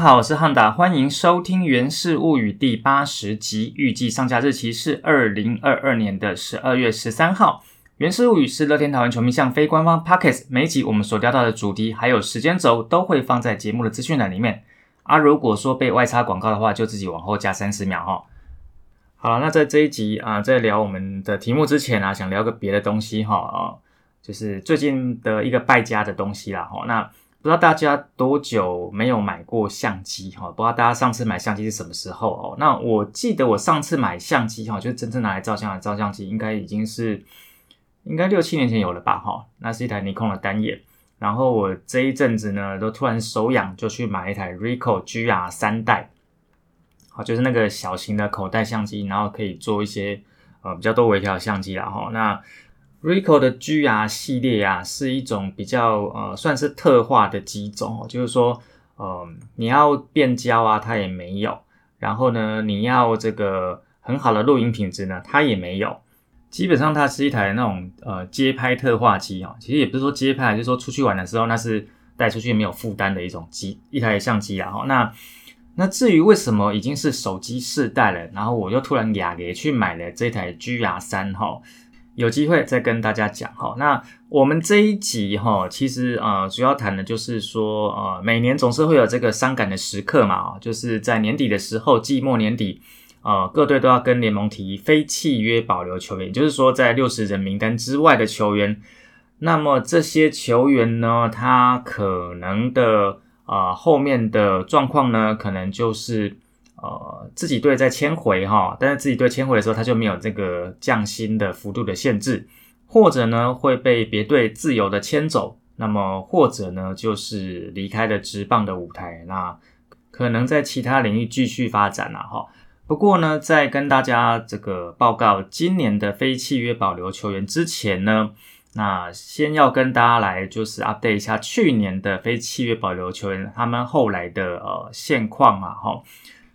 家好，我是汉达，欢迎收听《源氏物语》第八十集，预计上架日期是二零二二年的十二月十三号。《源氏物语》是乐天桃园球迷向非官方 Pockets，每一集我们所聊到的主题还有时间轴都会放在节目的资讯栏里面。啊，如果说被外插广告的话，就自己往后加三十秒哈。好，那在这一集啊，在聊我们的题目之前啊，想聊个别的东西哈啊，就是最近的一个败家的东西啦哈。那不知道大家多久没有买过相机哈？不知道大家上次买相机是什么时候哦？那我记得我上次买相机哈，就是真正拿来照相的照相机，应该已经是应该六七年前有了吧哈？那是一台尼康的单眼。然后我这一阵子呢，都突然手痒，就去买一台 Ricoh GR 三代，好，就是那个小型的口袋相机，然后可以做一些呃比较多微调的相机啦哈。那 Rico 的 GR 系列啊，是一种比较呃算是特化的机种哦，就是说，呃，你要变焦啊，它也没有；然后呢，你要这个很好的录影品质呢，它也没有。基本上它是一台那种呃街拍特化机哦，其实也不是说街拍，就是说出去玩的时候，那是带出去没有负担的一种机一台相机啊。哈，那那至于为什么已经是手机世代了，然后我又突然雅给去买了这台 GR 三哈。有机会再跟大家讲哈。那我们这一集哈，其实呃主要谈的就是说呃每年总是会有这个伤感的时刻嘛就是在年底的时候，季末年底，呃各队都要跟联盟提非契约保留球员，也就是说在六十人名单之外的球员，那么这些球员呢，他可能的啊后面的状况呢，可能就是。呃，自己队在迁回哈，但是自己队迁回的时候，他就没有这个降薪的幅度的限制，或者呢会被别队自由的迁走，那么或者呢就是离开了职棒的舞台，那可能在其他领域继续发展了哈。不过呢，在跟大家这个报告今年的非契约保留球员之前呢，那先要跟大家来就是 update 一下去年的非契约保留球员他们后来的呃现况啊哈。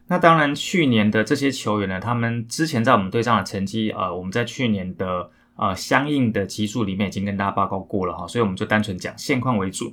那当然，去年的这些球员呢，他们之前在我们队上的成绩，呃，我们在去年的呃相应的集数里面已经跟大家报告过了哈，所以我们就单纯讲现况为主。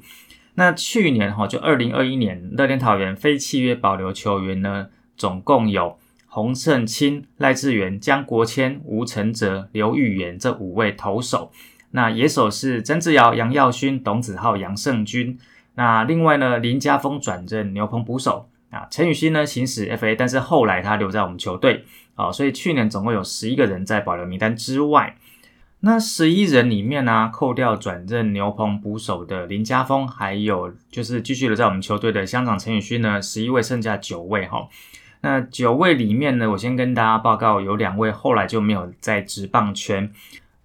那去年哈，就二零二一年乐天桃园非契约保留球员呢，总共有洪胜清、赖志源、江国谦、吴承泽、刘玉元这五位投手。那野手是曾志尧、杨耀勋、董子浩、杨胜军。那另外呢，林家峰转任牛棚捕手。啊，陈宇欣呢行使 FA，但是后来他留在我们球队啊，所以去年总共有十一个人在保留名单之外。那十一人里面呢，扣掉转任牛棚捕手的林家峰，还有就是继续留在我们球队的香港陈宇勋呢，十一位剩下九位哈。那九位里面呢，我先跟大家报告，有两位后来就没有在职棒圈。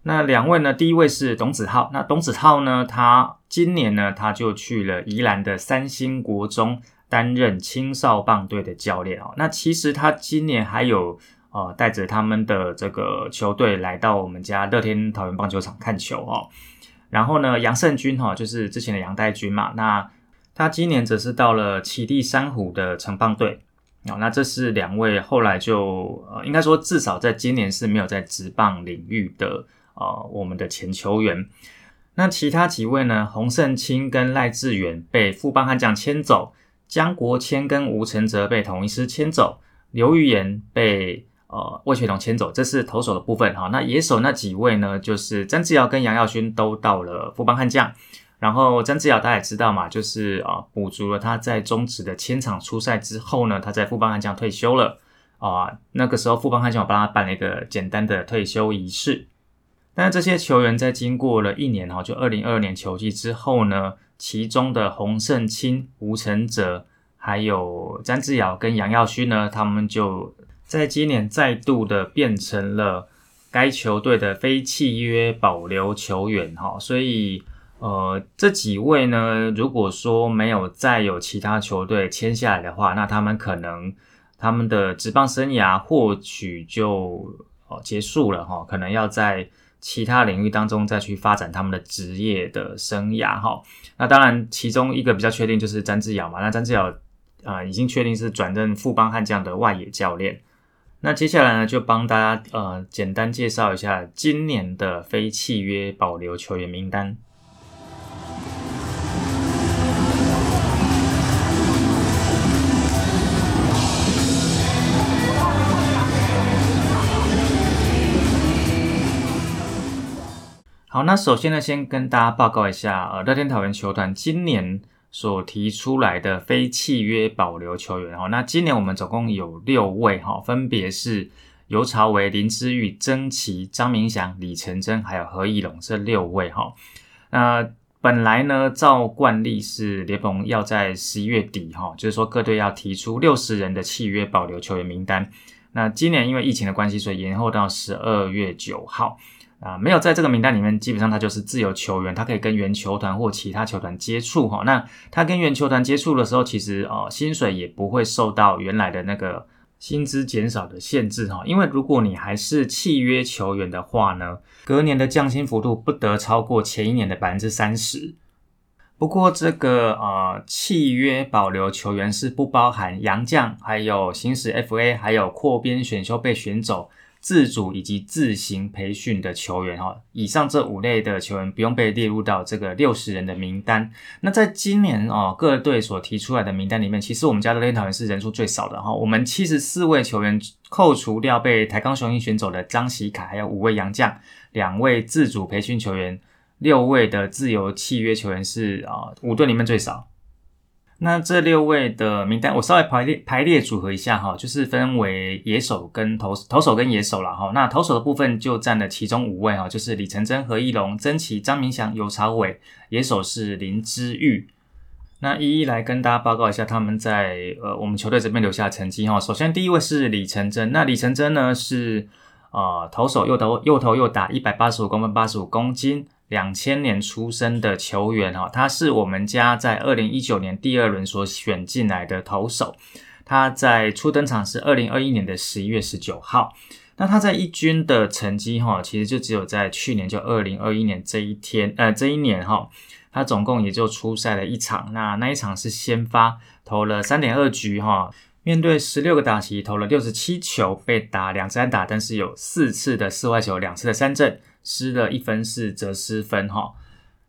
那两位呢，第一位是董子浩，那董子浩呢，他今年呢，他就去了宜兰的三星国中。担任青少棒队的教练哦，那其实他今年还有呃带着他们的这个球队来到我们家乐天桃园棒球场看球哦。然后呢，杨胜军哈就是之前的杨代军嘛，那他今年则是到了启地山虎的城棒队哦。那这是两位后来就呃应该说至少在今年是没有在职棒领域的呃我们的前球员。那其他几位呢？洪胜清跟赖志远被富邦悍将牵走。江国谦跟吴承泽被统一师牵走，刘玉言被呃魏学统牵走，这是投手的部分哈。那野手那几位呢？就是曾志尧跟杨耀勋都到了富邦悍将，然后曾志尧大家也知道嘛，就是啊补足了他在中职的千场出赛之后呢，他在富邦悍将退休了啊。那个时候富邦悍将我帮他办了一个简单的退休仪式。但是这些球员在经过了一年哈，就二零二二年球季之后呢？其中的洪胜清、吴承哲，还有詹志尧跟杨耀勋呢，他们就在今年再度的变成了该球队的非契约保留球员哈。所以，呃，这几位呢，如果说没有再有其他球队签下来的话，那他们可能他们的职棒生涯或许就哦结束了哈，可能要在。其他领域当中再去发展他们的职业的生涯哈，那当然其中一个比较确定就是詹志尧嘛，那詹志尧啊已经确定是转任富邦悍将的外野教练。那接下来呢就帮大家呃简单介绍一下今年的非契约保留球员名单。好，那首先呢，先跟大家报告一下，呃，乐天桃园球团今年所提出来的非契约保留球员哈。那今年我们总共有六位哈，分别是尤朝维、林之玉、曾奇、张明祥、李成真，还有何义龙这六位哈。那本来呢，照惯例是联盟要在十一月底哈，就是说各队要提出六十人的契约保留球员名单。那今年因为疫情的关系，所以延后到十二月九号啊，没有在这个名单里面，基本上他就是自由球员，他可以跟原球团或其他球团接触哈。那他跟原球团接触的时候，其实哦，薪水也不会受到原来的那个。薪资减少的限制哈，因为如果你还是契约球员的话呢，隔年的降薪幅度不得超过前一年的百分之三十。不过这个呃契约保留球员是不包含洋将，还有行使 FA，还有扩编选秀被选走。自主以及自行培训的球员哈，以上这五类的球员不用被列入到这个六十人的名单。那在今年哦，各队所提出来的名单里面，其实我们家的练桃园是人数最少的哈。我们七十四位球员，扣除掉被台钢雄鹰选走的张喜凯，还有五位洋将，两位自主培训球员，六位的自由契约球员是啊，五队里面最少。那这六位的名单，我稍微排列排列组合一下哈，就是分为野手跟投投手跟野手了哈。那投手的部分就占了其中五位哈，就是李成真、何义龙、曾奇、张明祥、尤朝伟。野手是林之玉。那一一来跟大家报告一下他们在呃我们球队这边留下的成绩哈。首先第一位是李成真，那李成真呢是呃投手右投右投右打一百八十五公分八十五公斤。两千年出生的球员哈，他是我们家在二零一九年第二轮所选进来的投手。他在初登场是二零二一年的十一月十九号。那他在一军的成绩哈，其实就只有在去年就二零二一年这一天，呃，这一年哈，他总共也就出赛了一场。那那一场是先发投了三点二局哈，面对十六个打席投了六十七球，被打两次安打，但是有四次的四外球，两次的三振。失了一分是则失分哈，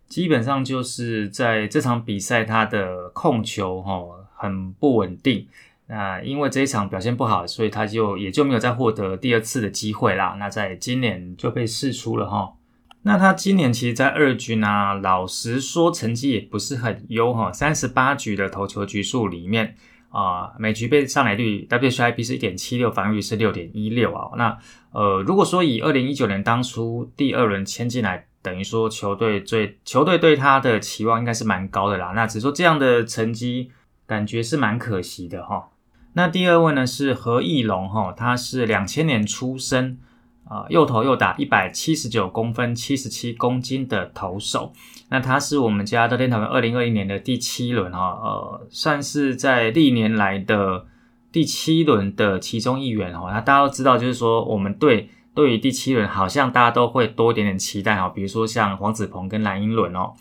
基本上就是在这场比赛他的控球哈很不稳定，那因为这一场表现不好，所以他就也就没有再获得第二次的机会啦。那在今年就被释出了哈。那他今年其实，在二军啊，老实说成绩也不是很优哈，三十八局的投球局数里面。啊，每局被上垒率 WHIP 是一点七六，防御是六点一六啊。那呃，如果说以二零一九年当初第二轮签进来，等于说球队最球队对他的期望应该是蛮高的啦。那只说这样的成绩感觉是蛮可惜的哈。那第二位呢是何义龙哈，他是两千年出生。啊，右投右打，一百七十九公分，七十七公斤的投手。那他是我们家的天桃园二零二一年的第七轮哈，呃，算是在历年来的第七轮的其中一员哈。那大家都知道，就是说我们队对于第七轮好像大家都会多一点点期待哈，比如说像黄子鹏跟蓝英伦哦。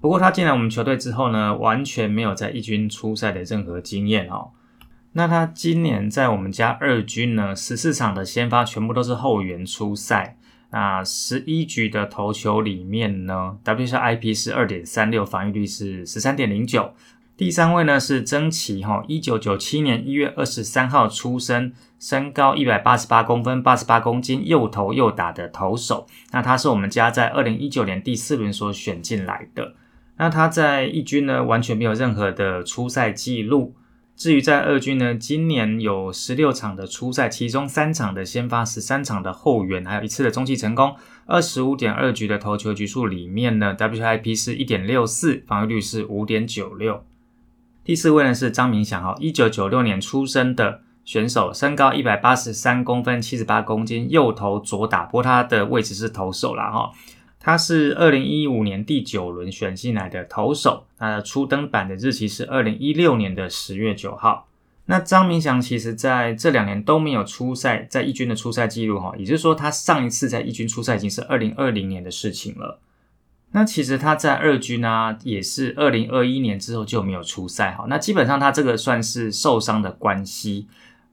不过他进来我们球队之后呢，完全没有在一军出赛的任何经验哦。那他今年在我们家二军呢，十四场的先发全部都是后援出赛。那十一局的投球里面呢，WHIP 是二点三六，防御率是十三点零九。第三位呢是曾奇哈，一九九七年一月二十三号出生，身高一百八十八公分，八十八公斤，右投右打的投手。那他是我们家在二零一九年第四轮所选进来的。那他在一军呢，完全没有任何的出赛记录。至于在二军呢，今年有十六场的初赛，其中三场的先发，十三场的后援，还有一次的中继成功。二十五点二局的投球局数里面呢，WIP 是一点六四，防御率是五点九六。第四位呢是张明祥，哈，一九九六年出生的选手，身高一百八十三公分，七十八公斤，右投左打，不过他的位置是投手啦，哈。他是二零一五年第九轮选进来的投手，他的初登板的日期是二零一六年的十月九号。那张明祥其实在这两年都没有出赛，在一军的出赛记录哈，也就是说他上一次在一军出赛已经是二零二零年的事情了。那其实他在二军呢，也是二零二一年之后就没有出赛哈。那基本上他这个算是受伤的关系。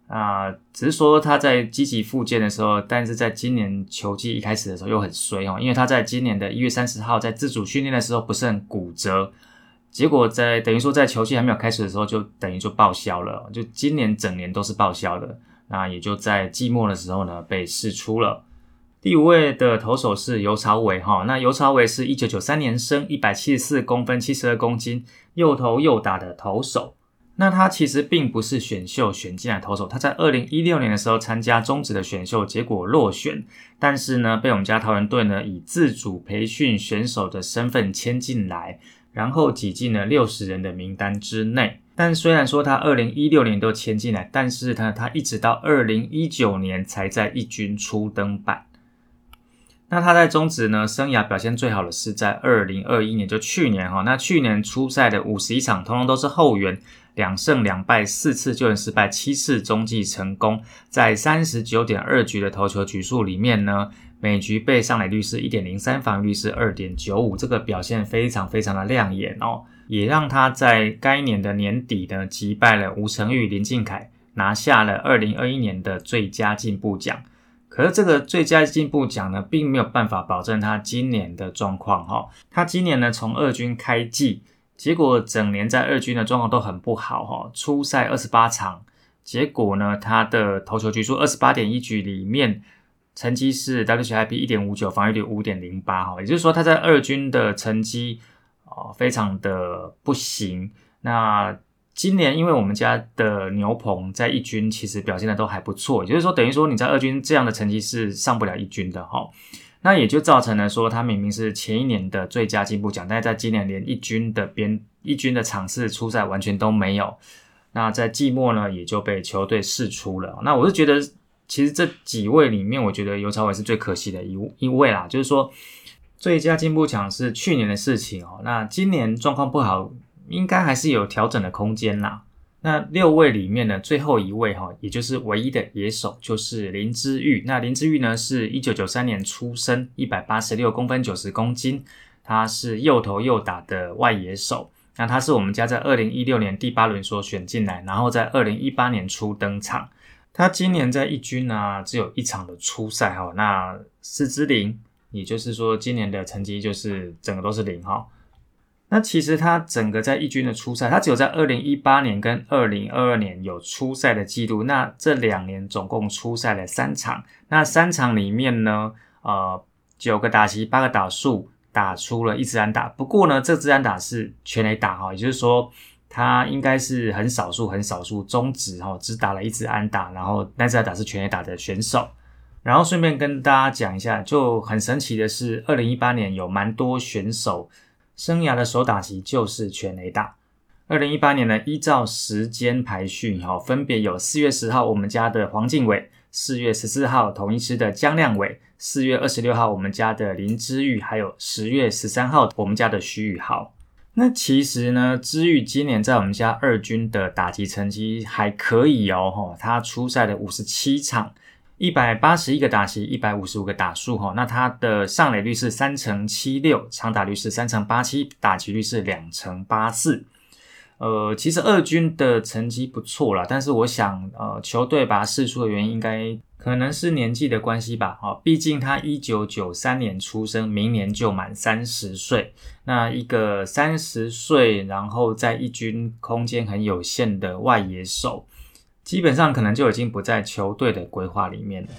啊，只是说他在积极复健的时候，但是在今年球季一开始的时候又很衰哦，因为他在今年的一月三十号在自主训练的时候不慎骨折，结果在等于说在球季还没有开始的时候就等于就报销了，就今年整年都是报销的，那也就在季末的时候呢被释出了。第五位的投手是尤朝伟哈，那尤朝伟是一九九三年生，一百七十四公分，七十二公斤，右投右打的投手。那他其实并不是选秀选进来投手，他在二零一六年的时候参加中职的选秀，结果落选，但是呢，被我们家桃园队呢以自主培训选手的身份签进来，然后挤进了六十人的名单之内。但虽然说他二零一六年都签进来，但是他他一直到二零一九年才在一军初登板。那他在中职呢，生涯表现最好的是在二零二一年，就去年哈。那去年初赛的五十一场，通通都是后援，两胜两败，四次救援失败，七次中继成功。在三十九点二局的投球局数里面呢，每局被上垒率是一点零三，防御率是二点九五，这个表现非常非常的亮眼哦，也让他在该年的年底呢，击败了吴成玉、林敬凯，拿下了二零二一年的最佳进步奖。可是这个最佳进步奖呢，并没有办法保证他今年的状况哈。他今年呢从二军开季，结果整年在二军的状况都很不好哈。初赛二十八场，结果呢他的投球局数二十八点一局里面，成绩是 WHIP 一点五九，防御率五点零八哈。也就是说他在二军的成绩哦非常的不行。那今年因为我们家的牛棚在一军其实表现的都还不错，也就是说等于说你在二军这样的成绩是上不了一军的哈，那也就造成了说他明明是前一年的最佳进步奖，但是在今年连一军的边一军的场次出赛完全都没有，那在季末呢也就被球队释出了。那我是觉得其实这几位里面，我觉得尤朝伟是最可惜的一一位啦，就是说最佳进步奖是去年的事情哦，那今年状况不好。应该还是有调整的空间啦。那六位里面呢，最后一位哈，也就是唯一的野手，就是林之玉。那林之玉呢，是一九九三年出生，一百八十六公分，九十公斤，他是右投右打的外野手。那他是我们家在二零一六年第八轮所选进来，然后在二零一八年初登场。他今年在一军呢，只有一场的初赛哈。那四支零，也就是说今年的成绩就是整个都是零哈。那其实他整个在一军的初赛，他只有在二零一八年跟二零二二年有初赛的记录。那这两年总共初赛了三场，那三场里面呢，呃，九个打席八个打数，打出了一支安打。不过呢，这支安打是全垒打哈，也就是说他应该是很少数很少数中职哈，只打了一支安打，然后那支安打是全垒打的选手。然后顺便跟大家讲一下，就很神奇的是，二零一八年有蛮多选手。生涯的首打席就是全垒打。二零一八年呢，依照时间排序，哈，分别有四月十号我们家的黄靖伟，四月十四号同一师的江亮伟，四月二十六号我们家的林之玉，还有十月十三号我们家的徐宇豪。那其实呢，之玉今年在我们家二军的打击成绩还可以哦，哈，他出赛了五十七场。一百八十一个打席，一百五十五个打数，哈，那他的上垒率是三成七六，长打率是三成八七，打击率是两成八四。呃，其实二军的成绩不错啦，但是我想，呃，球队把他释出的原因，应该可能是年纪的关系吧，哈，毕竟他一九九三年出生，明年就满三十岁，那一个三十岁，然后在一军空间很有限的外野手。基本上可能就已经不在球队的规划里面了。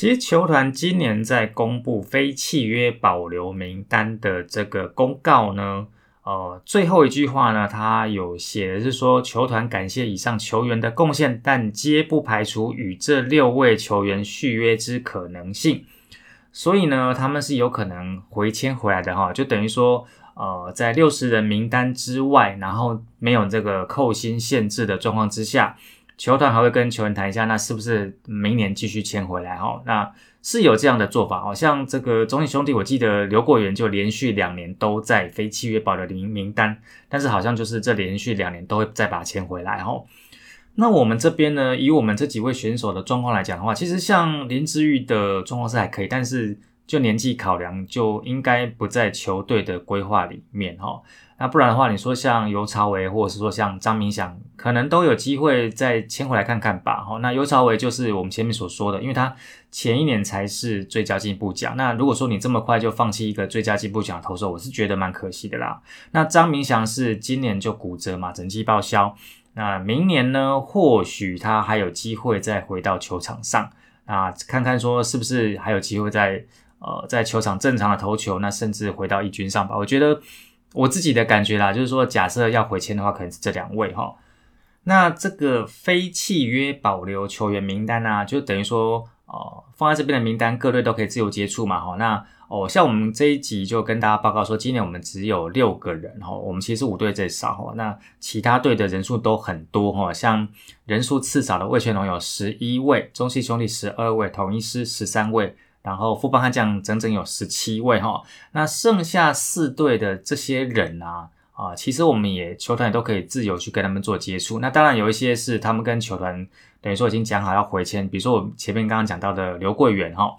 其实球团今年在公布非契约保留名单的这个公告呢，呃，最后一句话呢，他有写的是说，球团感谢以上球员的贡献，但皆不排除与这六位球员续约之可能性。所以呢，他们是有可能回签回来的哈，就等于说，呃，在六十人名单之外，然后没有这个扣薪限制的状况之下。球团还会跟球员谈一下，那是不是明年继续签回来？哈，那是有这样的做法。好像这个中信兄弟，我记得刘国元就连续两年都在非契约保留名名单，但是好像就是这连续两年都会再把签回来。哈，那我们这边呢，以我们这几位选手的状况来讲的话，其实像林志玉的状况是还可以，但是就年纪考量，就应该不在球队的规划里面哈。那不然的话，你说像尤朝伟，或者是说像张明祥，可能都有机会再签回来看看吧。哈，那尤朝伟就是我们前面所说的，因为他前一年才是最佳进步奖。那如果说你这么快就放弃一个最佳进步奖投手，我是觉得蛮可惜的啦。那张明祥是今年就骨折嘛，整季报销。那明年呢，或许他还有机会再回到球场上，那看看说是不是还有机会再呃在球场正常的投球，那甚至回到一军上吧。我觉得。我自己的感觉啦，就是说，假设要回签的话，可能是这两位哈。那这个非契约保留球员名单呢，就等于说，哦，放在这边的名单，各队都可以自由接触嘛哈。那哦，像我们这一集就跟大家报告说，今年我们只有六个人哈，我们其实五队最少哈，那其他队的人数都很多哈，像人数次少的魏全龙有十一位，中戏兄弟十二位，统一师十三位。然后副帮悍将整整有十七位哈，那剩下四队的这些人啊啊，其实我们也球团也都可以自由去跟他们做接触。那当然有一些是他们跟球团等于说已经讲好要回签，比如说我前面刚刚讲到的刘桂远哈，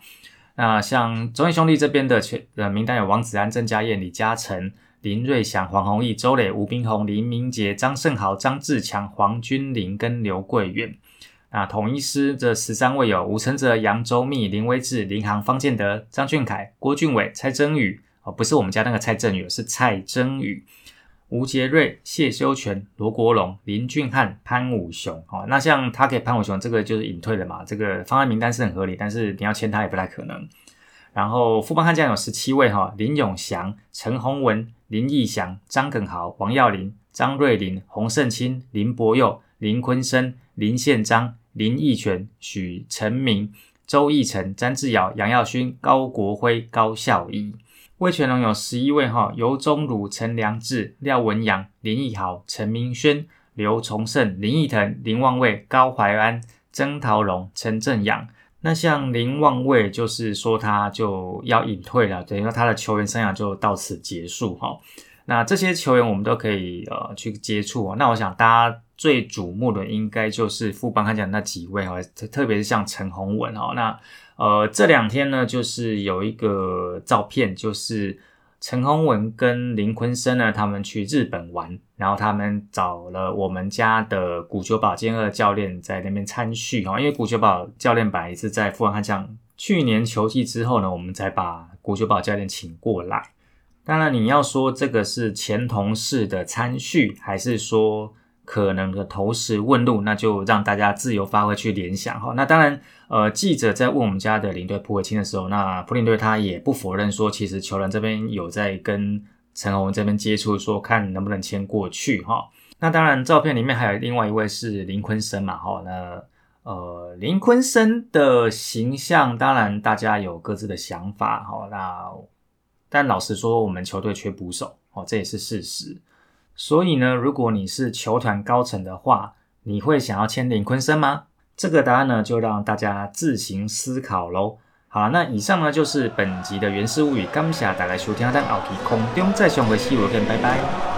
那像中信兄弟这边的全呃名单有王子安、郑家燕、李嘉诚、林瑞祥、黄宏毅、周磊、吴斌宏、林明杰、张胜豪、张志强、黄君玲跟刘桂元。那统一师这十三位有吴承泽、杨周密、林威志、林航、方建德、张俊凯、郭俊伟、蔡真宇哦，不是我们家那个蔡振宇，是蔡真宇、吴杰瑞、谢修全、罗国荣、林俊汉、潘武雄哦。那像他给潘武雄这个就是隐退的嘛，这个方案名单是很合理，但是你要签他也不太可能。然后副帮悍将有十七位哈，林永祥、陈宏文、林义祥、张耿豪、王耀林、张瑞林、洪胜清、林博佑、林坤生、林宪章。林义全、许成明、周义成、詹志尧、杨耀勋、高国辉、高孝义。魏全龙有十一位哈，尤忠儒、陈良志、廖文阳、林义豪、陈明轩、刘崇胜、林义腾、林旺卫、高怀安、曾桃荣、陈正阳。那像林旺卫，就是说他就要隐退了，等于说他的球员生涯就到此结束哈。那这些球员我们都可以呃去接触。那我想大家。最瞩目的应该就是富邦悍将那几位哈，特特别是像陈宏文哈，那呃这两天呢，就是有一个照片，就是陈宏文跟林坤生呢，他们去日本玩，然后他们找了我们家的古球保健二教练在那边参叙哈，因为古球保教练本来是在富邦悍将去年球季之后呢，我们才把古球保教练请过来。当然你要说这个是前同事的参叙，还是说？可能的投石问路，那就让大家自由发挥去联想哈。那当然，呃，记者在问我们家的领队普伟清的时候，那普林队他也不否认说，其实球员这边有在跟陈宏文这边接触，说看能不能签过去哈。那当然，照片里面还有另外一位是林坤生嘛哈。那呃，林坤生的形象，当然大家有各自的想法哈。那但老实说，我们球队缺捕手哦，这也是事实。所以呢，如果你是球团高层的话，你会想要签林坤生吗？这个答案呢，就让大家自行思考喽。好，那以上呢就是本集的原始物语，感谢大家收听，咱后期空中再相会希我见拜拜。